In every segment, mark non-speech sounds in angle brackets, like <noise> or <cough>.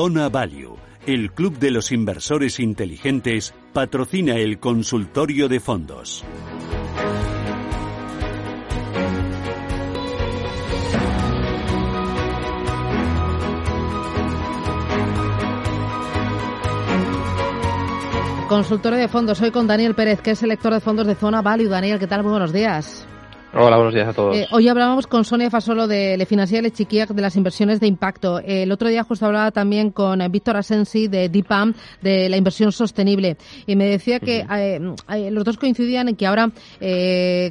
Zona Value, el club de los inversores inteligentes, patrocina el consultorio de fondos. Consultorio de fondos, hoy con Daniel Pérez, que es selector de fondos de Zona Value. Daniel, ¿qué tal? Muy buenos días. Hola, buenos días a todos. Eh, hoy hablábamos con Sonia Fasolo de Le Financial Chiquiac de las inversiones de impacto. el otro día justo hablaba también con eh, Víctor Asensi de DIPAM de la inversión sostenible y me decía que eh, los dos coincidían en que ahora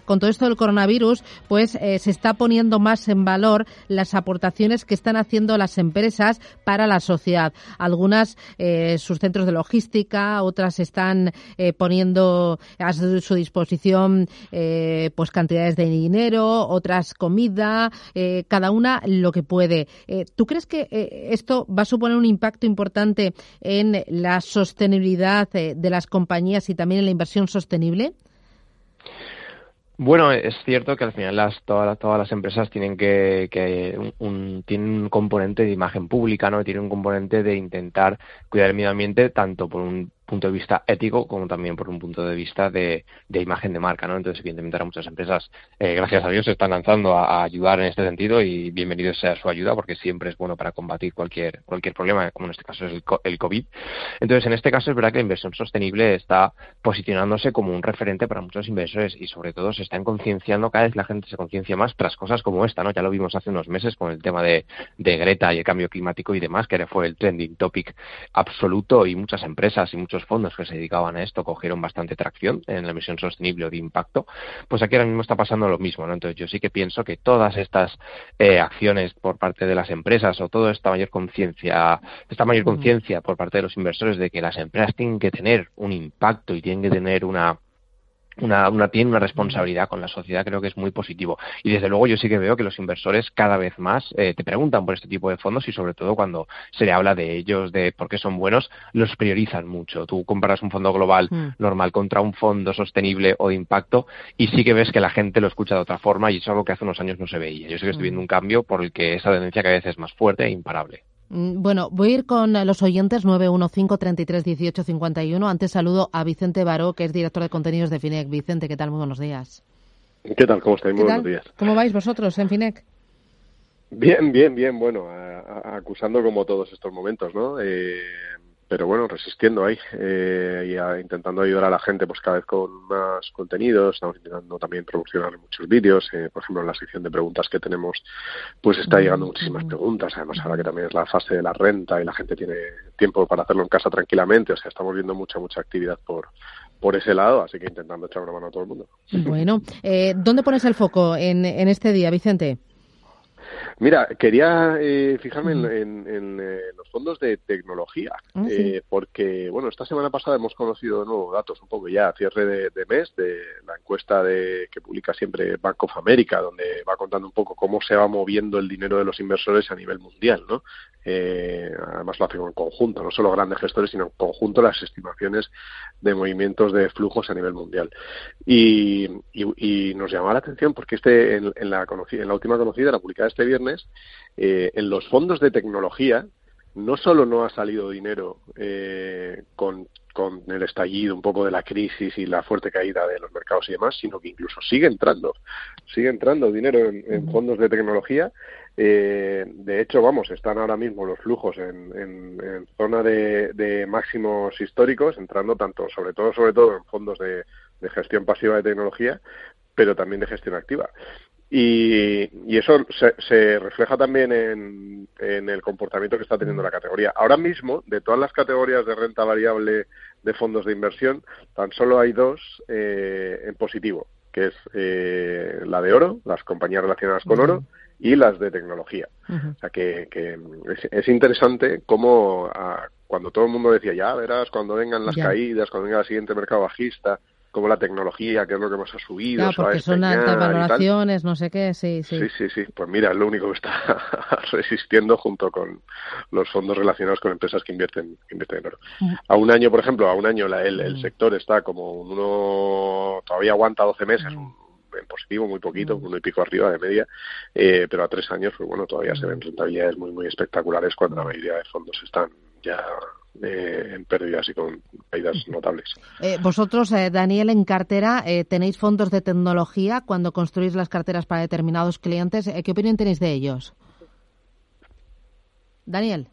con todo esto del coronavirus pues se está poniendo más en valor las aportaciones que están haciendo las empresas para la sociedad. Algunas sus centros de logística, otras están poniendo a su disposición pues cantidades de dinero, otras comida, eh, cada una lo que puede. Eh, ¿Tú crees que eh, esto va a suponer un impacto importante en la sostenibilidad de las compañías y también en la inversión sostenible? Bueno, es cierto que al final las, todas, todas las empresas tienen que, un, tienen un componente de imagen pública, ¿no? Tienen un componente de intentar cuidar el medio ambiente tanto por un punto de vista ético como también por un punto de vista de, imagen de marca, ¿no? Entonces, evidentemente, ahora muchas empresas, eh, gracias a Dios, se están lanzando a, ayudar en este sentido y bienvenido sea su ayuda porque siempre es bueno para combatir cualquier cualquier problema, como en este caso es el, el COVID. Entonces, en este caso es verdad que la inversión sostenible está posicionándose como un referente para muchos inversores y sobre todo se están concienciando, cada vez la gente se conciencia más tras cosas como esta, ¿no? Ya lo vimos hace unos meses con el tema de, de Greta y el cambio climático y demás, que fue el trending topic absoluto y muchas empresas y muchos fondos que se dedicaban a esto cogieron bastante tracción en la emisión sostenible o de impacto, pues aquí ahora mismo está pasando lo mismo, ¿no? Entonces yo sí que pienso que todas estas eh, acciones por parte de las empresas o toda esta mayor conciencia, esta mayor conciencia por parte de los inversores de que las empresas tienen que tener un impacto y tienen que tener una una, una, tiene una responsabilidad con la sociedad, creo que es muy positivo. Y desde luego yo sí que veo que los inversores cada vez más eh, te preguntan por este tipo de fondos y sobre todo cuando se le habla de ellos, de por qué son buenos, los priorizan mucho. Tú comparas un fondo global mm. normal contra un fondo sostenible o de impacto y sí que ves que la gente lo escucha de otra forma y es algo que hace unos años no se veía. Yo sí que estoy viendo mm. un cambio por el que esa tendencia cada vez es más fuerte e imparable. Mm, bueno, voy a ir con los oyentes 915 33 18 51. Antes saludo a Vicente Baró, que es director de contenidos de FINEC. Vicente, ¿qué tal? Muy buenos días. ¿Qué tal? ¿Cómo estáis? Muy buenos días. ¿Cómo vais vosotros en FINEC? Bien, bien, bien. Bueno, acusando como todos estos momentos, ¿no? Eh, pero bueno, resistiendo ahí eh, y intentando ayudar a la gente pues cada vez con más contenidos, estamos intentando también promocionar muchos vídeos, eh, por ejemplo en la sección de preguntas que tenemos pues está llegando muchísimas preguntas, además ahora que también es la fase de la renta y la gente tiene tiempo para hacerlo en casa tranquilamente, o sea, estamos viendo mucha, mucha actividad por, por ese lado, así que intentando echar una mano a todo el mundo. Bueno, eh, ¿dónde pones el foco en, en este día, Vicente? Mira, quería eh, fijarme en, eh, los fondos de tecnología, ah, eh, porque, bueno, esta semana pasada hemos conocido nuevos datos, un poco ya a cierre de, mes, de la encuesta de, que publica siempre Bank of America, donde va contando un poco cómo se va moviendo el dinero de los inversores a nivel mundial, ¿no? además lo hace en conjunto, no solo grandes gestores, sino en conjunto las estimaciones de movimientos de flujos a nivel mundial. Y, nos llamaba la atención porque este en, la, en la última conocida, la publicada este viernes, eh, en los fondos de tecnología no solo no ha salido dinero eh, con, con, el estallido un poco de la crisis y la fuerte caída de los mercados y demás, sino que incluso sigue entrando, sigue entrando dinero en, fondos de tecnología. Eh, de hecho, vamos, están ahora mismo los flujos en, en, zona de, de, máximos históricos, entrando tanto, sobre todo, sobre todo en fondos de, de gestión pasiva de tecnología, pero también de gestión activa. Y, eso se, refleja también en, el comportamiento que está teniendo la categoría. Ahora mismo, de todas las categorías de renta variable de fondos de inversión, tan solo hay dos eh, en positivo, que es eh, la de oro, las compañías relacionadas con oro, y las de tecnología. O sea que, que es, interesante cómo ah, cuando todo el mundo decía, ya verás, cuando vengan las caídas, cuando venga el siguiente mercado bajista, como la tecnología, que es lo que más ha subido. Claro, porque son altas valoraciones, no sé qué, sí, sí. Sí, sí, sí. Pues mira, es lo único que está <laughs> resistiendo junto con los fondos relacionados con empresas que invierten, invierten en oro. Mm. A un año, por ejemplo, a un año el, el mm. sector está como uno, todavía aguanta 12 meses, mm. en positivo, muy poquito, uno y pico arriba de media, eh, pero a tres años, pues bueno, todavía se ven rentabilidades muy, muy espectaculares cuando la mayoría de fondos están ya eh, en pérdidas y con caídas notables. Eh, vosotros, eh, Daniel, en cartera, tenéis fondos de tecnología cuando construís las carteras para determinados clientes. ¿Qué opinión tenéis de ellos? Daniel.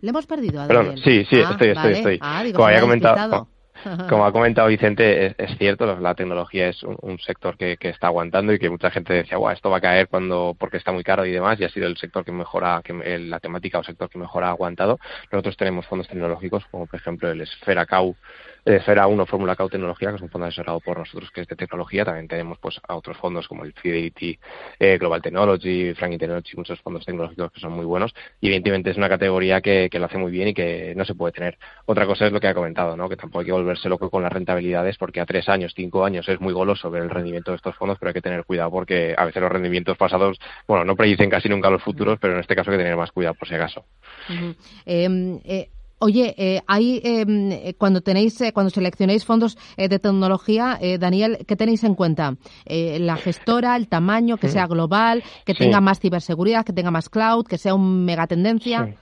¿Le hemos perdido a Daniel? sí, sí, ah, estoy, estoy, estoy. Ah, Como había comentado, <laughs> como ha comentado Vicente, es, cierto, la tecnología es un, sector que, está aguantando y que mucha gente decía, Guau, esto va a caer cuando porque está muy caro y demás, y ha sido el sector que mejora, la temática o sector que mejor ha aguantado. Nosotros tenemos fondos tecnológicos, como por ejemplo el Esfera Cau Esfera 1 Fórmula Cau Tecnología, que es un fondo asesorado por nosotros que es de tecnología. También tenemos pues a otros fondos como el Fidelity eh, Global Technology, Franklin Technology, muchos fondos tecnológicos que son muy buenos. Y evidentemente es una categoría que, lo hace muy bien y que no se puede tener. Otra cosa es lo que ha comentado, ¿no? que tampoco hay que volverse loco con las rentabilidades porque a tres años, cinco años es muy goloso ver el rendimiento de estos fondos, pero hay que tener cuidado porque a veces los rendimientos pasados, bueno, no predicen casi nunca los futuros, pero en este caso hay que tener más cuidado por si acaso. Oye, eh, hay, em, eh, cuando tenéis, eh, cuando seleccionáis fondos de tecnología, Daniel, ¿qué tenéis en cuenta? la gestora, el tamaño, que sea global, que tenga más ciberseguridad, que tenga más cloud, que sea un megatendencia. Sí,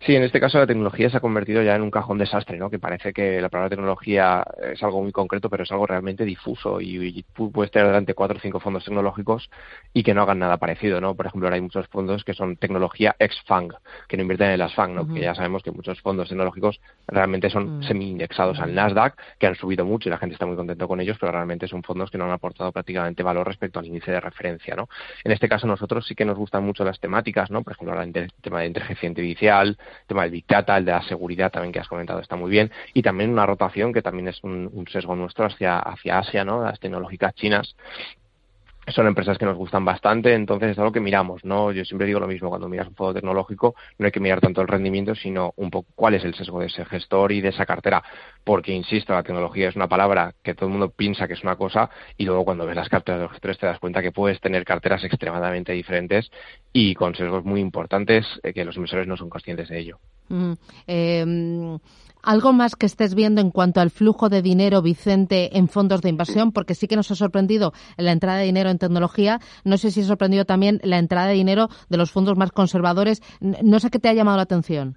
en este caso la tecnología se ha convertido ya en un cajón desastre, ¿no? Que parece que la palabra tecnología es algo muy concreto, pero es algo realmente difuso y, puedes tener delante cuatro o cinco fondos tecnológicos y que no hagan nada parecido, ¿no? Por ejemplo, ahora hay muchos fondos que son tecnología ex-FANG, que no invierten en las FANG, ¿no? Que ya sabemos que muchos fondos tecnológicos realmente son mm. semi-indexados al Nasdaq, que han subido mucho y la gente está muy contento con ellos, pero realmente son fondos que no han aportado prácticamente valor respecto al índice de referencia, ¿no? En este caso nosotros sí que nos gustan mucho las temáticas, ¿no? Por ejemplo, el tema de inteligencia artificial, el tema del Big Data, el de la seguridad también que has comentado está muy bien, y también una rotación que también es un, sesgo nuestro hacia, hacia Asia, ¿no? Las tecnológicas chinas, son empresas que nos gustan bastante, entonces es algo que miramos, ¿no? Yo siempre digo lo mismo, cuando miras un fondo tecnológico no hay que mirar tanto el rendimiento, sino un poco cuál es el sesgo de ese gestor y de esa cartera, porque, insisto, la tecnología es una palabra que todo el mundo piensa que es una cosa y luego cuando ves las carteras de los gestores te das cuenta que puedes tener carteras extremadamente diferentes y con sesgos muy importantes eh, que los inversores no son conscientes de ello. Mm, em, ¿Algo más que estés viendo en cuanto al flujo de dinero, Vicente, en fondos de inversión? Porque sí que nos ha sorprendido la entrada de dinero en tecnología. No sé si ha sorprendido también la entrada de dinero de los fondos más conservadores. No sé qué te ha llamado la atención.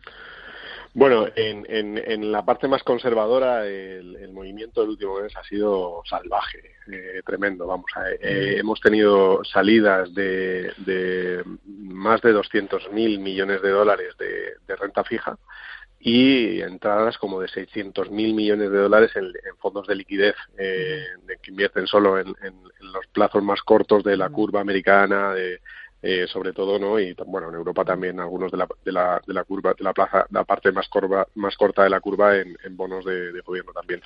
Bueno, en, en, la parte más conservadora, el, movimiento del último mes ha sido salvaje, eh, tremendo. Vamos, eh, hemos tenido salidas de, de más de 200.000 millones de dólares de renta fija y entradas como de 600 mil millones de dólares en, fondos de liquidez eh, que invierten solo en, los plazos más cortos de la curva americana, de, eh, sobre todo, ¿no? Y bueno, en Europa también algunos de la, de la, de la curva, de la plaza, la parte más curva, más corta de la curva en, bonos de, gobierno también.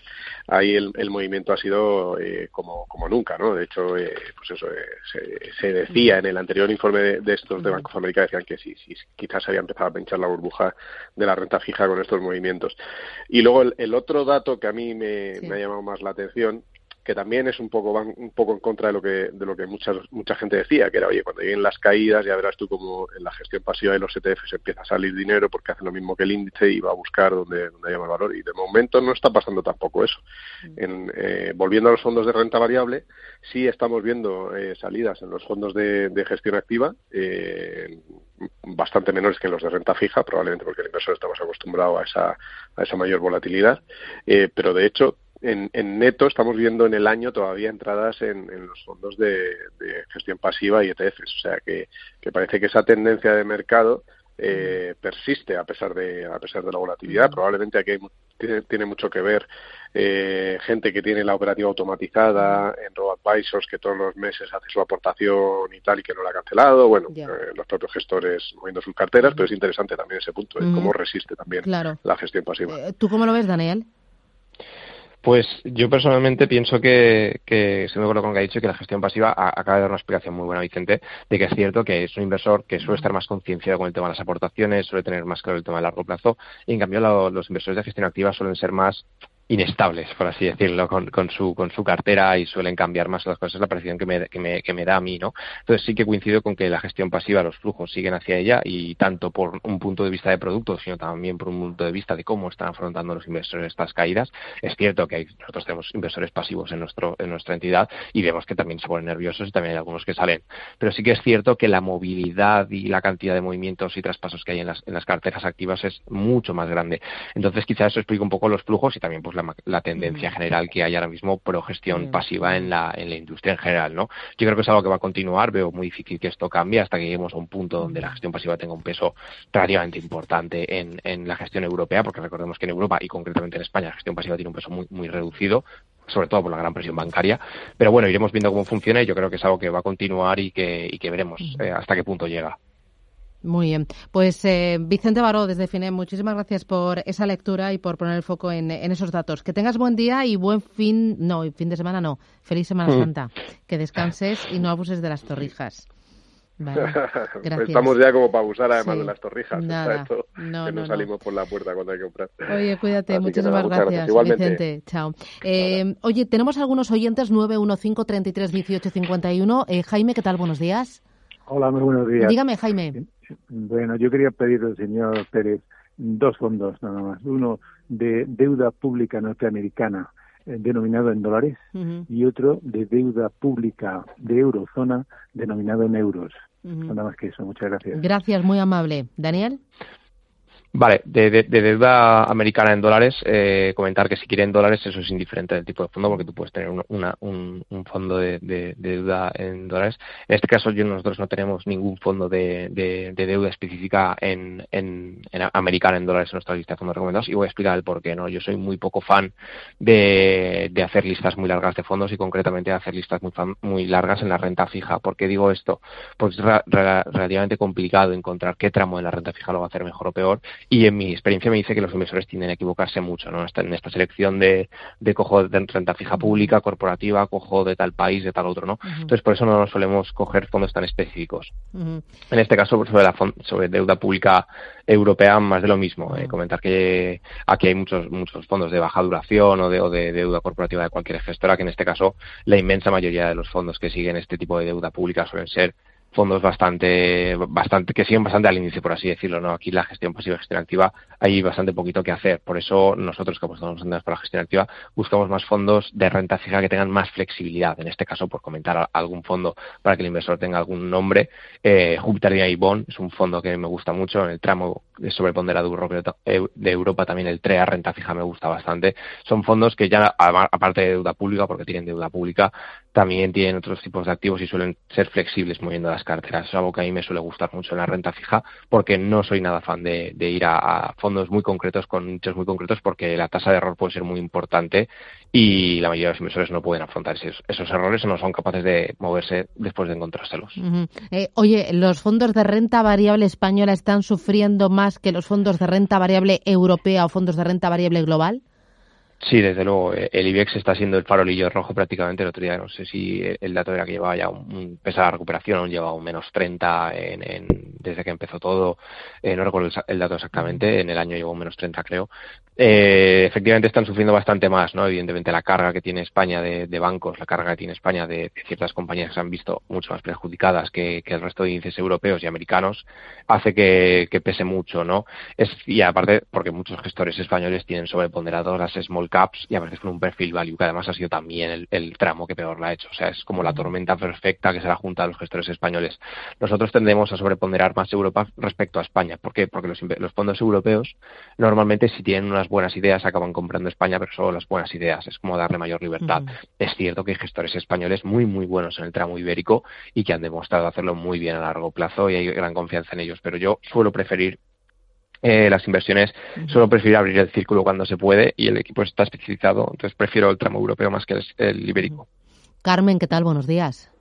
Ahí el, el movimiento ha sido eh, como, como nunca, ¿no? De hecho, eh, pues eso, se, se, decía en el anterior informe de, estos de Banco de América, decían que sí, sí, quizás había empezado a pinchar la burbuja de la renta fija con estos movimientos. Y luego el, otro dato que a mí me, me ha llamado más la atención que también es un poco un poco en contra de lo que de lo que mucha mucha gente decía que era oye cuando lleguen las caídas ya verás tú como en la gestión pasiva de los ETFs empieza a salir dinero porque hacen lo mismo que el índice y va a buscar donde, donde haya más valor y de momento no está pasando tampoco eso mm. en, eh, volviendo a los fondos de renta variable sí estamos viendo eh, salidas en los fondos de, gestión activa eh, bastante menores que en los de renta fija probablemente porque el inversor está más acostumbrado a esa a esa mayor volatilidad pero de hecho en, en, neto estamos viendo en el año todavía entradas en, los fondos de, gestión pasiva y ETFs. O sea que, parece que esa tendencia de mercado eh, persiste a pesar de a pesar de la volatilidad. Probablemente aquí tiene, mucho que ver eh, gente que tiene la operativa automatizada en RoboAdvisors que todos los meses hace su aportación y tal y que no la ha cancelado. Bueno, eh, los propios gestores moviendo sus carteras, pero es interesante también ese punto, cómo resiste también la gestión pasiva. ¿Tú cómo lo ves, Daniel? Pues yo personalmente pienso que, que estoy de acuerdo con lo que ha dicho, que la gestión pasiva acaba de dar una explicación muy buena, Vicente, de que es cierto que es un inversor que suele estar más concienciado con el tema de las aportaciones, suele tener más claro el tema de largo plazo, y en cambio los inversores de gestión activa suelen ser más inestables, por así decirlo, con, su, con su cartera y suelen cambiar más las cosas, la percepción que me, da a mí, ¿no? Entonces sí que coincido con que la gestión pasiva, los flujos siguen hacia ella y tanto por un punto de vista de producto, sino también por un punto de vista de cómo están afrontando los inversores estas caídas. Es cierto que hay, nosotros tenemos inversores pasivos en, nuestro, en nuestra entidad y vemos que también se ponen nerviosos y también hay algunos que salen. Pero sí que es cierto que la movilidad y la cantidad de movimientos y traspasos que hay en las, en las carteras activas es mucho más grande. Entonces quizás eso explica un poco los flujos y también pues la, la tendencia general que hay ahora mismo pro gestión pasiva en la, en la industria en general, ¿no? Yo creo que es algo que va a continuar, veo muy difícil que esto cambie hasta que lleguemos a un punto donde la gestión pasiva tenga un peso relativamente importante en, en la gestión europea, porque recordemos que en Europa y concretamente en España la gestión pasiva tiene un peso muy, muy reducido, sobre todo por la gran presión bancaria. Pero bueno, iremos viendo cómo funciona y yo creo que es algo que va a continuar y que, y que veremos eh, hasta qué punto llega. Muy bien. Pues eh, Vicente Baró, desde FINEM, muchísimas gracias por esa lectura y por poner el foco en, esos datos. Que tengas buen día y buen fin, no, fin de semana no, feliz Semana mm. Santa. Que descanses y no abuses de las torrijas. Vale. <laughs> Estamos ya como para abusar además de las torrijas. Nada. que no, salimos por la puerta cuando hay que comprar. Oye, cuídate. Muchísimas gracias, Vicente. Chao. Eh, oye, tenemos algunos oyentes, 915 33 18 51. Jaime, ¿qué tal? Buenos días. Hola, muy buenos días. Dígame, Jaime. Bueno, yo quería pedir al señor Pérez dos fondos nada más. Uno de deuda pública norteamericana eh, denominado en dólares y otro de deuda pública de eurozona denominado en euros. Nada más que eso. Muchas gracias. Gracias, muy amable. Daniel. Vale, de, deuda americana en dólares, eh, comentar que si quieren dólares eso es indiferente del tipo de fondo porque tú puedes tener una, un, fondo de, deuda en dólares. En este caso yo nosotros no tenemos ningún fondo de, deuda específica en, en, americana en dólares en nuestra lista de fondos recomendados y voy a explicar el por qué. ¿no? Yo soy muy poco fan de, hacer listas muy largas de fondos y concretamente de hacer listas muy, muy largas en la renta fija. ¿Por qué digo esto? Pues es relativamente complicado encontrar qué tramo de la renta fija lo va a hacer mejor o peor y en mi experiencia me dice que los inversores tienden a equivocarse mucho ¿no? en esta selección de, de cojo de renta fija pública, corporativa, cojo de tal país, de tal otro. ¿no? Entonces, por eso no nos solemos coger fondos tan específicos. En este caso, sobre, la sobre deuda pública europea, más de lo mismo. Eh, comentar que aquí hay muchos, muchos fondos de baja duración o de, o de deuda corporativa de cualquier gestora, que en este caso la inmensa mayoría de los fondos que siguen este tipo de deuda pública suelen ser fondos bastante, bastante, que siguen bastante al índice, por así decirlo, ¿no? Aquí la gestión pasiva y gestión activa hay bastante poquito que hacer. Por eso nosotros que apostamos para la gestión activa buscamos más fondos de renta fija que tengan más flexibilidad. En este caso, por comentar algún fondo para que el inversor tenga algún nombre, eh, Júpiter y Bond es un fondo que me gusta mucho. En el tramo sobreponderado de Europa también el TREA renta fija me gusta bastante. Son fondos que ya, aparte de deuda pública, porque tienen deuda pública, también tienen otros tipos de activos y suelen ser flexibles moviendo las carteras. Es algo que a mí me suele gustar mucho en la renta fija porque no soy nada fan de, ir a, fondos muy concretos con nichos muy concretos porque la tasa de error puede ser muy importante y la mayoría de los inversores no pueden afrontar esos, errores o no son capaces de moverse después de encontrárselos. Eh, oye, ¿los fondos de renta variable española están sufriendo más que los fondos de renta variable europea o fondos de renta variable global? Sí, desde luego. Eh, el IBEX está siendo el farolillo rojo prácticamente el otro día. No sé si el dato era que llevaba ya un, pesada recuperación, llevaba un menos 30 en, desde que empezó todo. Eh, no recuerdo el, dato exactamente. En el año llevó un menos 30, creo. Eh, efectivamente están sufriendo bastante más, ¿no? Evidentemente la carga que tiene España de, bancos, la carga que tiene España de, ciertas compañías que se han visto mucho más perjudicadas que, el resto de índices europeos y americanos, hace que, pese mucho, ¿no? Es, y aparte, porque muchos gestores españoles tienen sobreponderados las small caps y a veces con un perfil value, que además ha sido también el, tramo que peor la ha hecho. O sea, es como la tormenta perfecta que se la junta a los gestores españoles. Nosotros tendemos a sobreponderar más Europa respecto a España. ¿Por qué? Porque los, los fondos europeos normalmente si tienen unas buenas ideas acaban comprando España, pero solo las buenas ideas. Es como darle mayor libertad. Es cierto que hay gestores españoles muy, muy buenos en el tramo ibérico y que han demostrado hacerlo muy bien a largo plazo y hay gran confianza en ellos. Pero yo suelo preferir eh, las inversiones solo prefiero abrir el círculo cuando se puede y el equipo está especializado, entonces prefiero el tramo europeo más que el, ibérico. Carmen, ¿qué tal? Buenos días.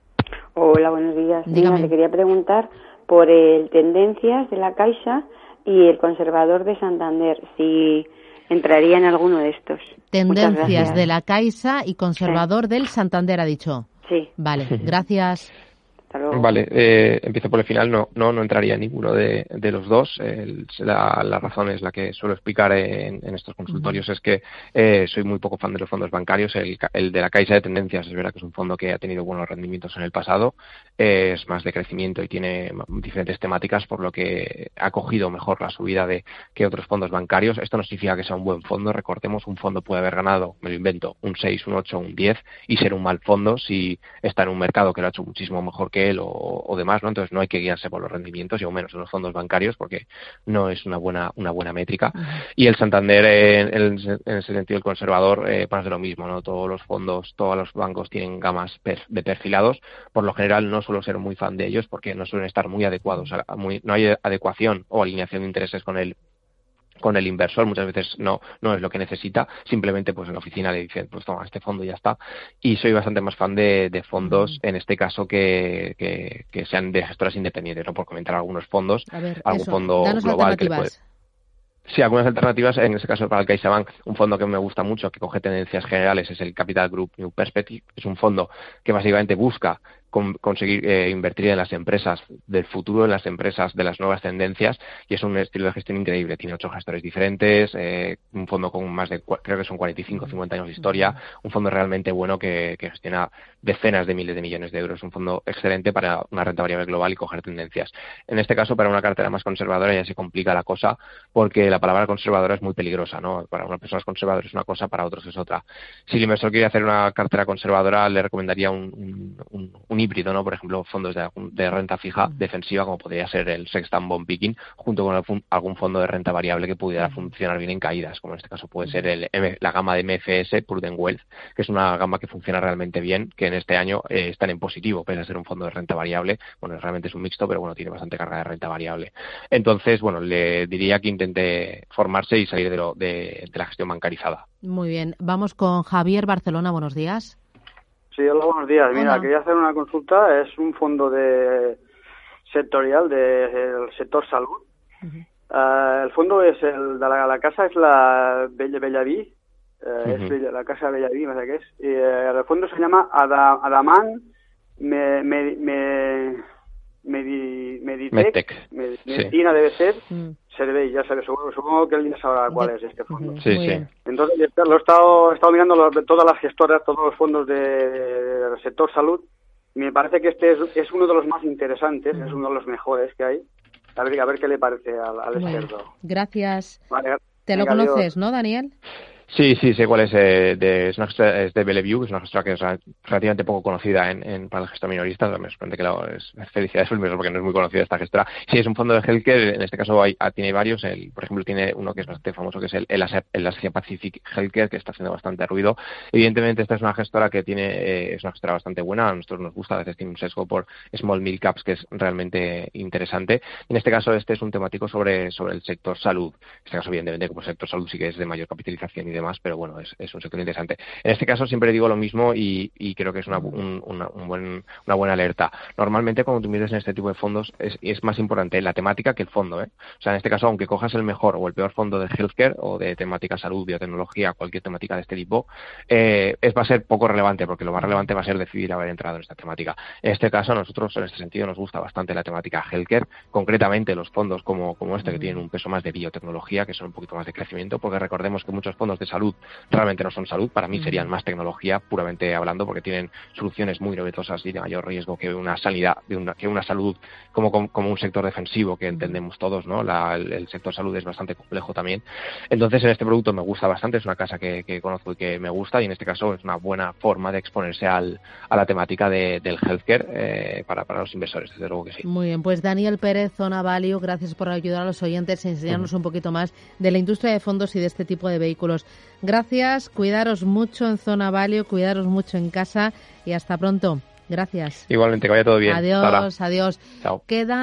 Hola, buenos días. Dígame. le quería preguntar por el Tendencias de la Caixa y el Conservador de Santander, si entraría en alguno de estos. Tendencias de la Caixa y conservador del Santander, ha dicho. Sí. Vale, gracias. Vale, eh, empiezo por el final. No, no, no entraría ninguno de, de los dos. la, la, razón es la que suelo explicar en, en estos consultorios es que eh, soy muy poco fan de los fondos bancarios. El, el, de la Caixa de Tendencias es verdad que es un fondo que ha tenido buenos rendimientos en el pasado. Eh, es más de crecimiento y tiene diferentes temáticas, por lo que ha cogido mejor la subida de que otros fondos bancarios. Esto no significa que sea un buen fondo. Recordemos, un fondo puede haber ganado, me lo invento, un 6, un 8, un 10 y ser un mal fondo si está en un mercado que lo ha hecho muchísimo mejor que él o, demás, ¿no? Entonces no hay que guiarse por los rendimientos y aún menos en los fondos bancarios porque no es una buena una buena métrica. Y el Santander en, en ese sentido el conservador eh, pasa de lo mismo, ¿no? Todos los fondos, todos los bancos tienen gamas de perfilados. Por lo general no suelo ser muy fan de ellos porque no suelen estar muy adecuados, muy, no hay adecuación o alineación de intereses con el con el inversor muchas veces no no es lo que necesita simplemente pues en la oficina le dicen pues toma este fondo y ya está y soy bastante más fan de, de fondos en este caso que, que, que, sean de gestoras independientes no por comentar algunos fondos algún fondo global que puede Sí, algunas alternativas, en este caso para el CaixaBank, un fondo que me gusta mucho, que coge tendencias generales, es el Capital Group New Perspective. Es un fondo que básicamente busca conseguir eh, invertir en las empresas del futuro, en las empresas de las nuevas tendencias y es un estilo de gestión increíble. Tiene ocho gestores diferentes, eh, un fondo con más de, creo que son 45 o 50 años de historia, un fondo realmente bueno que, que, gestiona decenas de miles de millones de euros, un fondo excelente para una renta variable global y coger tendencias. En este caso, para una cartera más conservadora ya se complica la cosa porque la palabra conservadora es muy peligrosa, ¿no? Para una persona conservadora es una cosa, para otros es otra. Si el inversor quiere hacer una cartera conservadora, le recomendaría un, un, un híbrido, ¿no? Por ejemplo, fondos de, de, renta fija defensiva, como podría ser el Sextan Bond Picking, junto con algún fondo de renta variable que pudiera funcionar bien en caídas, como en este caso puede ser el, la gama de MFS Prudent Wealth, que es una gama que funciona realmente bien, que en este año eh, están en positivo, pese a ser un fondo de renta variable. Bueno, realmente es un mixto, pero bueno, tiene bastante carga de renta variable. Entonces, bueno, le diría que intente formarse y salir de, lo, de, de la gestión bancarizada. Muy bien. Vamos con Javier Barcelona. Buenos días. Sí, hola, buenos días. Mira, quería hacer una consulta. Es un fondo de sectorial del sector salud. uh, el fondo es el de la, la casa es la Bella Bellaví, uh, uh -huh. es Bella, la casa Bellaví, no sé qué es. Y uh, el fondo se llama Ada, Adaman me, me, me, Medi, Meditec, sí. Medicina debe ser, mm. Servei, ya sabes, supongo, supongo que él ya sabrá cuál es este fondo. Sí, sí. Entonces, lo he estado, he estado mirando los, todas las gestoras, todos los fondos de, del sector salud, y me parece que este es, es uno de los más interesantes, es uno de los mejores que hay. A ver, a ver qué le parece al, al bueno, experto. Gracias. Vale, Te lo conoces, adiós. ¿no, Daniel? Sí, sí, sé cuál es. Eh, de, es, una gestora, es de Bellevue, que es una gestora que es relativamente poco conocida en, para el gestor minorista. Me sorprende que la, es, felicidades <laughs> porque no es muy conocida esta gestora. Sí, es un fondo de healthcare. En este caso hay, tiene varios. El, por ejemplo, tiene uno que es bastante famoso, que es el, Asia, el Asia Pacific Healthcare, que está haciendo bastante ruido. Evidentemente, esta es una gestora que tiene, eh, es una gestora bastante buena. A nosotros nos gusta. A veces tiene un sesgo por small mid caps, que es realmente interesante. En este caso, este es un temático sobre, sobre el sector salud. En este caso, evidentemente, como sector salud sí que es de mayor capitalización y demás, pero bueno, es, es un sector interesante. En este caso siempre digo lo mismo y, y creo que es una, un, una, un buen, una buena alerta. Normalmente cuando tú inviertes en este tipo de fondos es, es, más importante la temática que el fondo. ¿eh? O sea, en este caso, aunque cojas el mejor o el peor fondo de healthcare o de temática salud, biotecnología, cualquier temática de este tipo, eh, es, va a ser poco relevante porque lo más relevante va a ser decidir haber entrado en esta temática. En este caso, a nosotros en este sentido nos gusta bastante la temática healthcare, concretamente los fondos como, como este que tienen un peso más de biotecnología, que son un poquito más de crecimiento, porque recordemos que muchos fondos de salud realmente no son salud, para mí serían más tecnología, puramente hablando, porque tienen soluciones muy novedosas y de mayor riesgo que una sanidad, de una, que una salud como, como, como un sector defensivo que entendemos todos, ¿no? La, el, el, sector salud es bastante complejo también. Entonces, en este producto me gusta bastante, es una casa que, que, conozco y que me gusta, y en este caso es una buena forma de exponerse al, a la temática de, del healthcare eh, para, para los inversores, desde luego que sí. Muy bien, pues Daniel Pérez, Zona Value, gracias por ayudar a los oyentes a enseñarnos uh -huh. un poquito más de la industria de fondos y de este tipo de vehículos. Gracias, cuidaros mucho en Zona Value, cuidaros mucho en casa y hasta pronto. Gracias. Igualmente, que vaya todo bien. Adiós, adiós. Chao. Quedan